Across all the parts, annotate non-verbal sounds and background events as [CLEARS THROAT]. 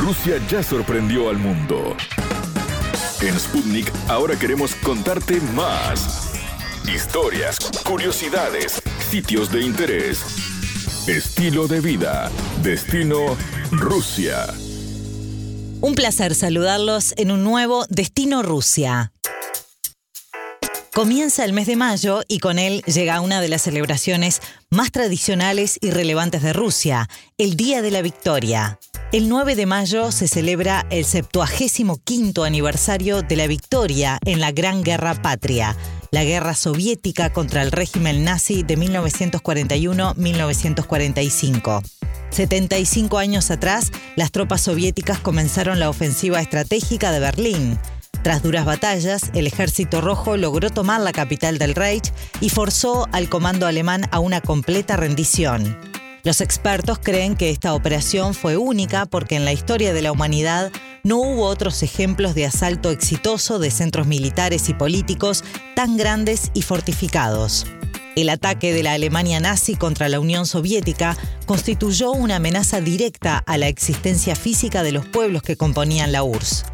Rusia ya sorprendió al mundo. En Sputnik ahora queremos contarte más. Historias, curiosidades, sitios de interés, estilo de vida, destino Rusia. Un placer saludarlos en un nuevo Destino Rusia. Comienza el mes de mayo y con él llega una de las celebraciones más tradicionales y relevantes de Rusia, el Día de la Victoria. El 9 de mayo se celebra el 75 aniversario de la victoria en la Gran Guerra Patria, la guerra soviética contra el régimen nazi de 1941-1945. 75 años atrás, las tropas soviéticas comenzaron la ofensiva estratégica de Berlín. Tras duras batallas, el ejército rojo logró tomar la capital del Reich y forzó al comando alemán a una completa rendición. Los expertos creen que esta operación fue única porque en la historia de la humanidad no hubo otros ejemplos de asalto exitoso de centros militares y políticos tan grandes y fortificados. El ataque de la Alemania nazi contra la Unión Soviética constituyó una amenaza directa a la existencia física de los pueblos que componían la URSS.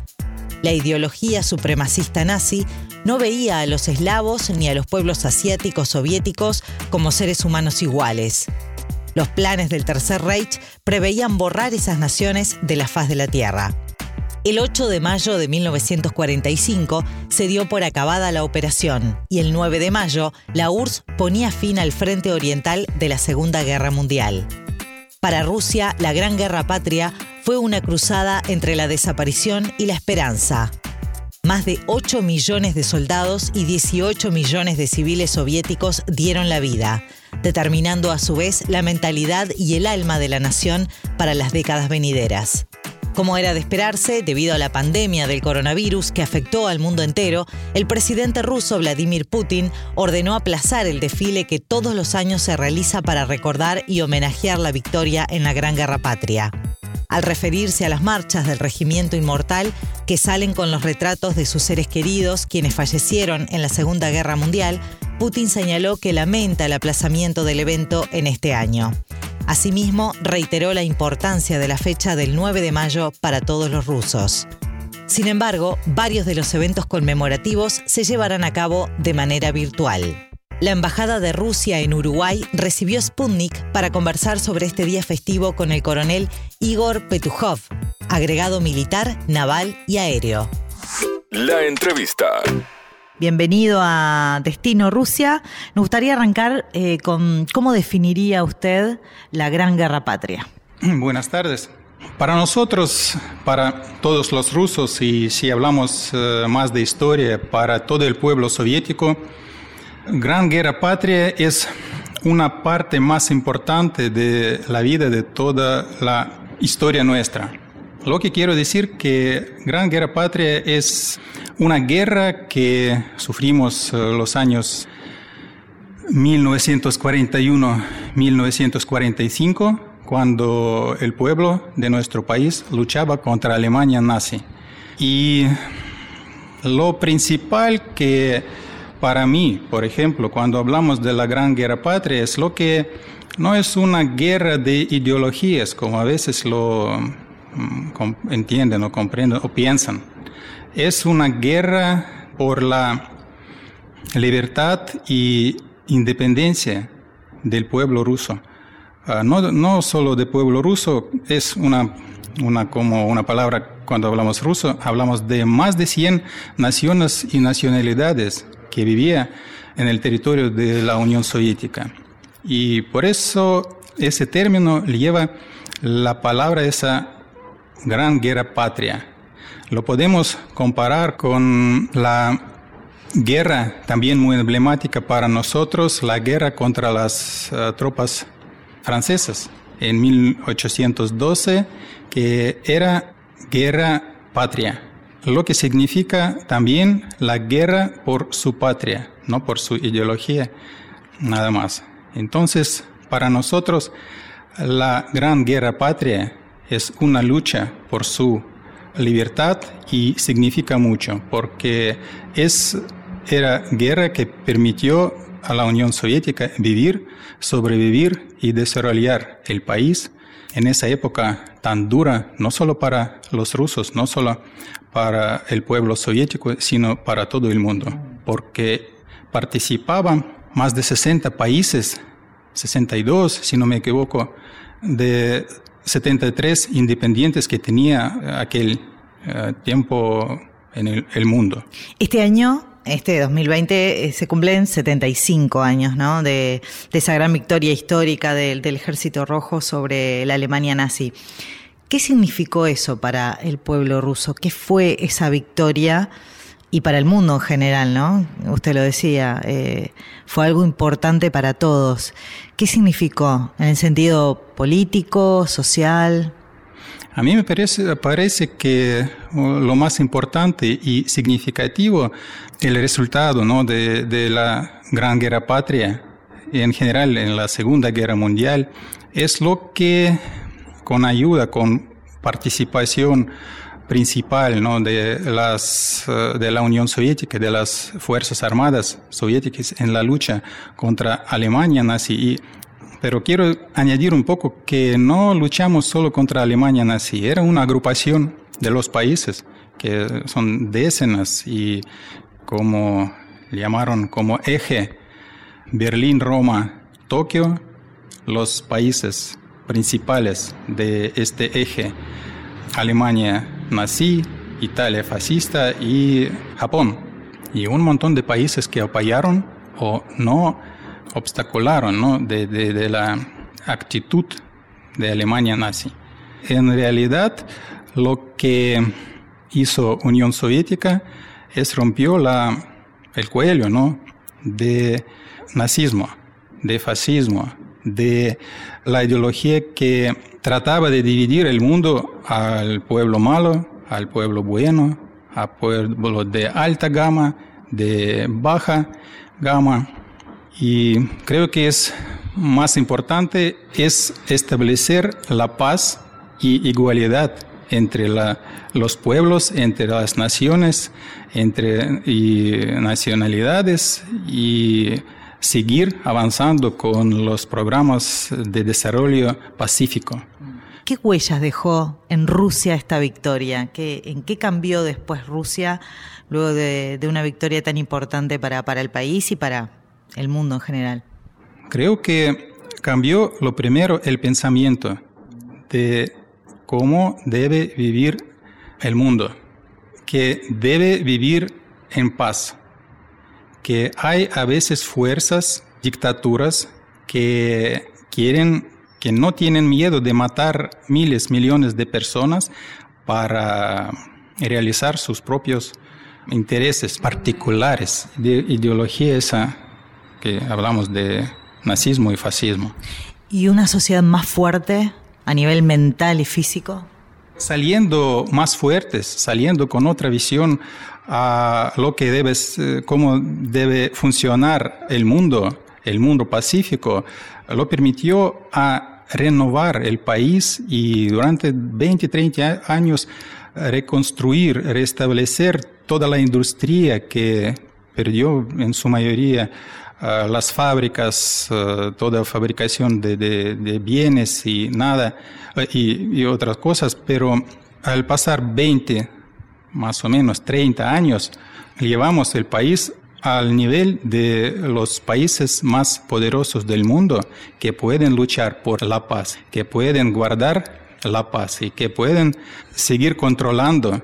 La ideología supremacista nazi no veía a los eslavos ni a los pueblos asiáticos soviéticos como seres humanos iguales. Los planes del Tercer Reich preveían borrar esas naciones de la faz de la Tierra. El 8 de mayo de 1945 se dio por acabada la operación y el 9 de mayo la URSS ponía fin al frente oriental de la Segunda Guerra Mundial. Para Rusia, la Gran Guerra Patria fue una cruzada entre la desaparición y la esperanza. Más de 8 millones de soldados y 18 millones de civiles soviéticos dieron la vida, determinando a su vez la mentalidad y el alma de la nación para las décadas venideras. Como era de esperarse, debido a la pandemia del coronavirus que afectó al mundo entero, el presidente ruso Vladimir Putin ordenó aplazar el desfile que todos los años se realiza para recordar y homenajear la victoria en la Gran Guerra Patria. Al referirse a las marchas del Regimiento Inmortal que salen con los retratos de sus seres queridos, quienes fallecieron en la Segunda Guerra Mundial, Putin señaló que lamenta el aplazamiento del evento en este año. Asimismo, reiteró la importancia de la fecha del 9 de mayo para todos los rusos. Sin embargo, varios de los eventos conmemorativos se llevarán a cabo de manera virtual. La Embajada de Rusia en Uruguay recibió Sputnik para conversar sobre este día festivo con el coronel Igor Petujov, agregado militar, naval y aéreo. La entrevista. Bienvenido a Destino Rusia. Nos gustaría arrancar eh, con cómo definiría usted la Gran Guerra Patria. [CLEARS THROAT] Buenas tardes. Para nosotros, para todos los rusos, y si hablamos eh, más de historia, para todo el pueblo soviético, Gran Guerra Patria es una parte más importante de la vida de toda la historia nuestra. Lo que quiero decir que Gran Guerra Patria es una guerra que sufrimos eh, los años 1941-1945, cuando el pueblo de nuestro país luchaba contra Alemania nazi. Y lo principal que para mí, por ejemplo, cuando hablamos de la Gran Guerra Patria, es lo que no es una guerra de ideologías, como a veces lo entienden o comprenden o piensan es una guerra por la libertad y independencia del pueblo ruso. Ah, no, no, solo del pueblo ruso, es una, una, como una palabra cuando hablamos ruso, hablamos de más de 100 naciones y nacionalidades que vivían en el territorio de la Unión Soviética. Y por eso ese término lleva la palabra esa gran guerra patria lo podemos comparar con la guerra también muy emblemática para nosotros, la guerra contra las eh, tropas francesas en 1812, que era guerra patria, lo que significa también la guerra por su patria, no por su ideología, nada más. Entonces, para nosotros, la gran guerra patria es una lucha por su libertad y significa mucho porque es era guerra que permitió a la Unión Soviética vivir, sobrevivir y desarrollar el país en esa época tan dura, no solo para los rusos, no solo para el pueblo soviético, sino para todo el mundo, porque participaban más de 60 países, 62, si no me equivoco, de 73 independientes que tenía aquel eh, tiempo en el, mundo. Este año este 2020 eh, se cumplen 75 años ¿no? de, esa gran victoria histórica del, Ejército Rojo sobre la Alemania nazi. ¿Qué significó eso para el pueblo ruso? ¿Qué fue esa victoria? Y para el mundo en general, ¿no? Usted lo decía, eh, fue algo importante para todos. ¿Qué significó en el sentido político, social? A mí me parece, parece que uh, lo más importante y significativo el resultado ¿no? de, de la Gran Guerra Patria en general en la Segunda Guerra Mundial es lo que con ayuda, con participación principal de, las, uh, de la Unión Soviética, de las Fuerzas Armadas soviéticas en la lucha contra Alemania nazi. Y pero quiero añadir un poco que no luchamos solo contra Alemania nazi, era una agrupación de los países que son decenas y como llamaron como eje Berlín, Roma, Tokio, los países principales de este eje, Alemania nazi, Italia fascista y Japón. Y un montón de países que apoyaron o no obstacularon ¿no? de, de, la actitud de Alemania nazi. En realidad, lo que hizo Unión Soviética es rompió la, el cuello ¿no? de nazismo, de fascismo, de la ideología que trataba de dividir el mundo al pueblo malo, al pueblo bueno, al pueblo de alta gama, de baja gama. Y creo que es más importante es establecer la paz y igualdad entre los pueblos, entre las naciones, entre nacionalidades y seguir avanzando con los programas de desarrollo pacífico. ¿Qué huellas dejó en Rusia esta victoria? ¿En qué cambió después Rusia luego de, una victoria tan importante para, para el país y para, el mundo en general? Creo que cambió lo primero el pensamiento de cómo debe vivir el mundo, que debe vivir en paz, que hay a veces fuerzas, dictaturas que quieren, que no tienen miedo de matar miles, millones de personas para realizar sus propios intereses particulares, de ideología esa que hablamos de nazismo y fascismo. ¿Y una sociedad más fuerte a nivel mental y físico? Saliendo más fuertes, saliendo con otra visión a lo que debe, cómo debe funcionar el mundo, el mundo pacífico, lo permitió a renovar el país y durante 20, 30 años reconstruir, restablecer toda la industria que perdió en su mayoría las fábricas, toda fabricación de, bienes y nada, y, otras cosas, pero al pasar 20, más o menos 30 años, llevamos el país al nivel de los países más poderosos del mundo que pueden luchar por la paz, que pueden guardar la paz y que pueden seguir controlando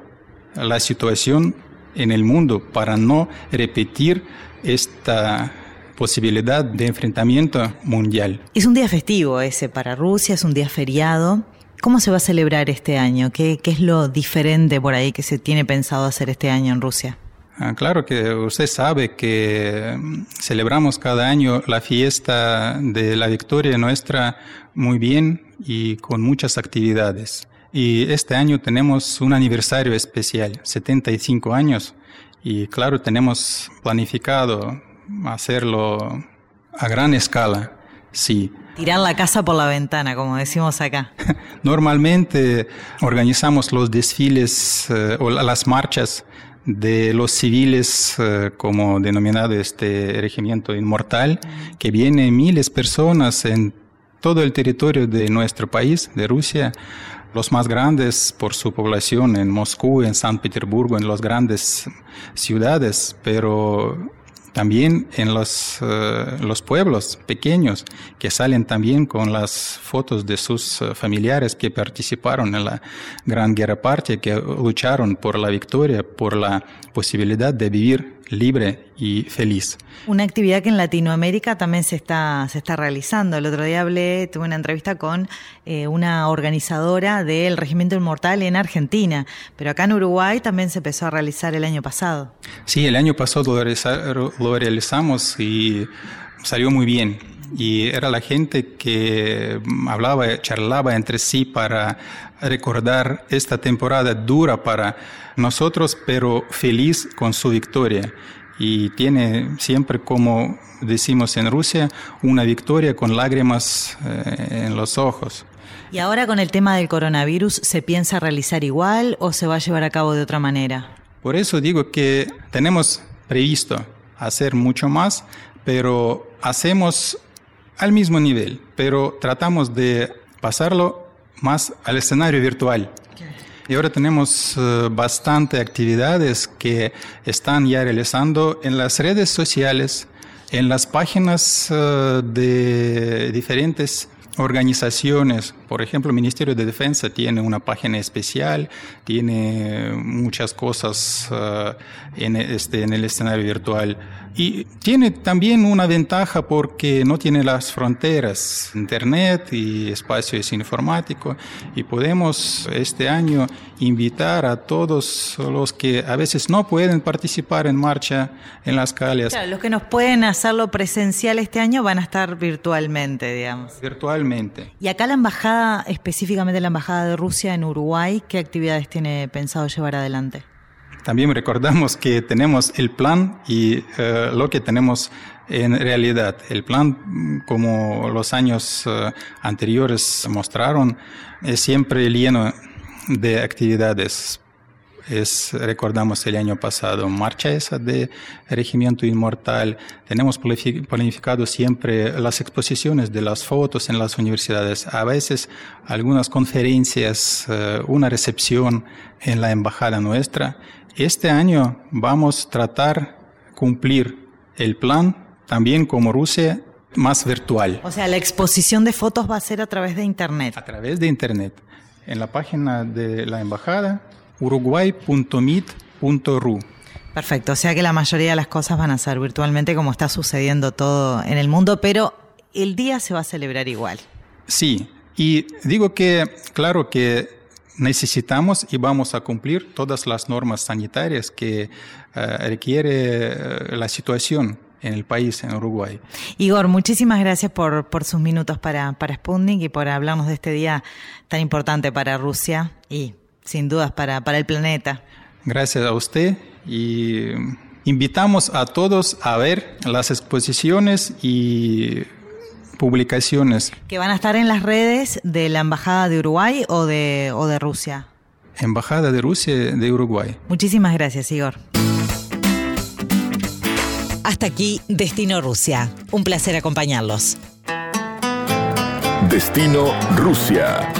la situación en el mundo para no repetir esta posibilidad de enfrentamiento mundial. Es un día festivo ese para Rusia, es un día feriado. ¿Cómo se va a celebrar este año? ¿Qué, es lo diferente por ahí que se tiene pensado hacer este año en Rusia? Ah, claro que usted sabe que mm, celebramos cada año la fiesta de la victoria nuestra muy bien y con muchas actividades. Y este año tenemos un aniversario especial, 75 años, y claro, tenemos planificado hacerlo a gran escala, sí. Tirar la casa por la ventana, como decimos acá. [LAUGHS] Normalmente organizamos los desfiles eh, o las marchas de los civiles, eh, como denominado este regimiento inmortal, que viene miles de personas en todo el territorio de nuestro país, de Rusia, los más grandes por su población en Moscú, en San Petersburgo, en las grandes ciudades, pero también en los, eh, los pueblos pequeños que salen también con las fotos de sus eh, familiares que participaron en la Gran Guerra Patria, que lucharon por la victoria, por la posibilidad de vivir libre y feliz. Una actividad que en Latinoamérica también se está, se está realizando. El otro día hablé, tuve una entrevista con eh, una organizadora del Regimiento Inmortal en Argentina, pero acá en Uruguay también se empezó a realizar el año pasado. Sí, el año pasado lo realizamos y salió muy bien y era la gente que hablaba, charlaba entre sí para recordar esta temporada dura para nosotros, pero feliz con su victoria. Y tiene siempre, como decimos en Rusia, una victoria con lágrimas eh, en los ojos. ¿Y ahora con el tema del coronavirus se piensa realizar igual o se va a llevar a cabo de otra manera? Por eso digo que tenemos previsto hacer mucho más, pero hacemos al mismo nivel, pero tratamos de pasarlo más al escenario virtual. Y ahora tenemos uh, bastante actividades que están ya realizando en las redes sociales, en las páginas uh, de diferentes organizaciones, por ejemplo, el Ministerio de Defensa tiene una página especial, tiene muchas cosas uh, en, este, en el escenario virtual. Y tiene también una ventaja porque no tiene las fronteras, Internet y espacio es informático, y podemos este año invitar a todos los que a veces no pueden participar en marcha en las calles. Claro, los que nos pueden hacerlo presencial este año van a estar virtualmente, digamos. Virtualmente. Y acá la embajada, específicamente la embajada de Rusia en Uruguay, ¿qué actividades tiene pensado llevar adelante? También recordamos que tenemos el plan y eh, lo que tenemos en realidad. El plan, como los años eh, anteriores mostraron, es siempre lleno de actividades. Es, recordamos el año pasado, marcha esa de Regimiento Inmortal. Tenemos planificado siempre las exposiciones de las fotos en las universidades. A veces algunas conferencias, eh, una recepción en la embajada nuestra este año vamos a tratar cumplir el plan también como Rusia más virtual. O sea, la exposición de fotos va a ser a través de Internet. A través de Internet. En la página de la embajada uruguay.mit.ru. Perfecto, o sea que la mayoría de las cosas van a ser virtualmente como está sucediendo todo en el mundo, pero el día se va a celebrar igual. Sí, y digo que, claro que necesitamos y vamos a cumplir todas las normas sanitarias que eh, requiere eh, la situación en el país, en Uruguay. Igor, muchísimas gracias por, por sus minutos para, para Sputnik y por hablarnos de este día tan importante para Rusia y sin dudas para, para el planeta. Gracias a usted y invitamos a todos a ver las exposiciones y publicaciones. ¿Que van a estar en las redes de la Embajada de Uruguay o de, o de Rusia? Embajada de Rusia de Uruguay. Muchísimas gracias, Igor. Hasta aquí Destino Rusia. Un placer acompañarlos. Destino Rusia.